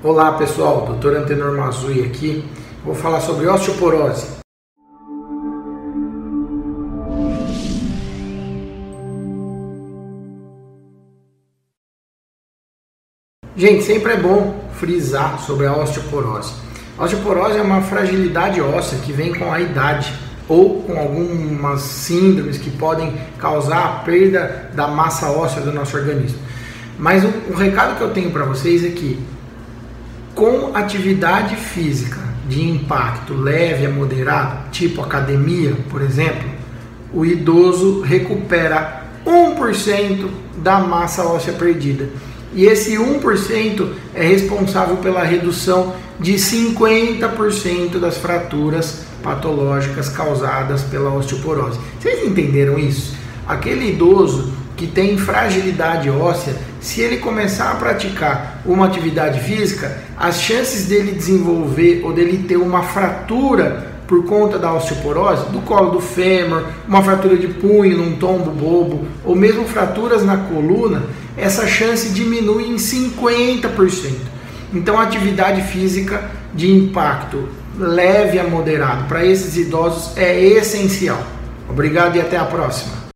Olá pessoal, Dr. Antenor Mazui aqui. Vou falar sobre osteoporose. Gente, sempre é bom frisar sobre a osteoporose. A osteoporose é uma fragilidade óssea que vem com a idade ou com algumas síndromes que podem causar a perda da massa óssea do nosso organismo. Mas o, o recado que eu tenho para vocês é que com atividade física de impacto leve a moderado, tipo academia, por exemplo, o idoso recupera 1% da massa óssea perdida. E esse 1% é responsável pela redução de 50% das fraturas patológicas causadas pela osteoporose. Vocês entenderam isso? Aquele idoso que tem fragilidade óssea, se ele começar a praticar uma atividade física, as chances dele desenvolver ou dele ter uma fratura por conta da osteoporose, do colo do fêmur, uma fratura de punho num tombo bobo, ou mesmo fraturas na coluna, essa chance diminui em 50%. Então, atividade física de impacto leve a moderado para esses idosos é essencial. Obrigado e até a próxima.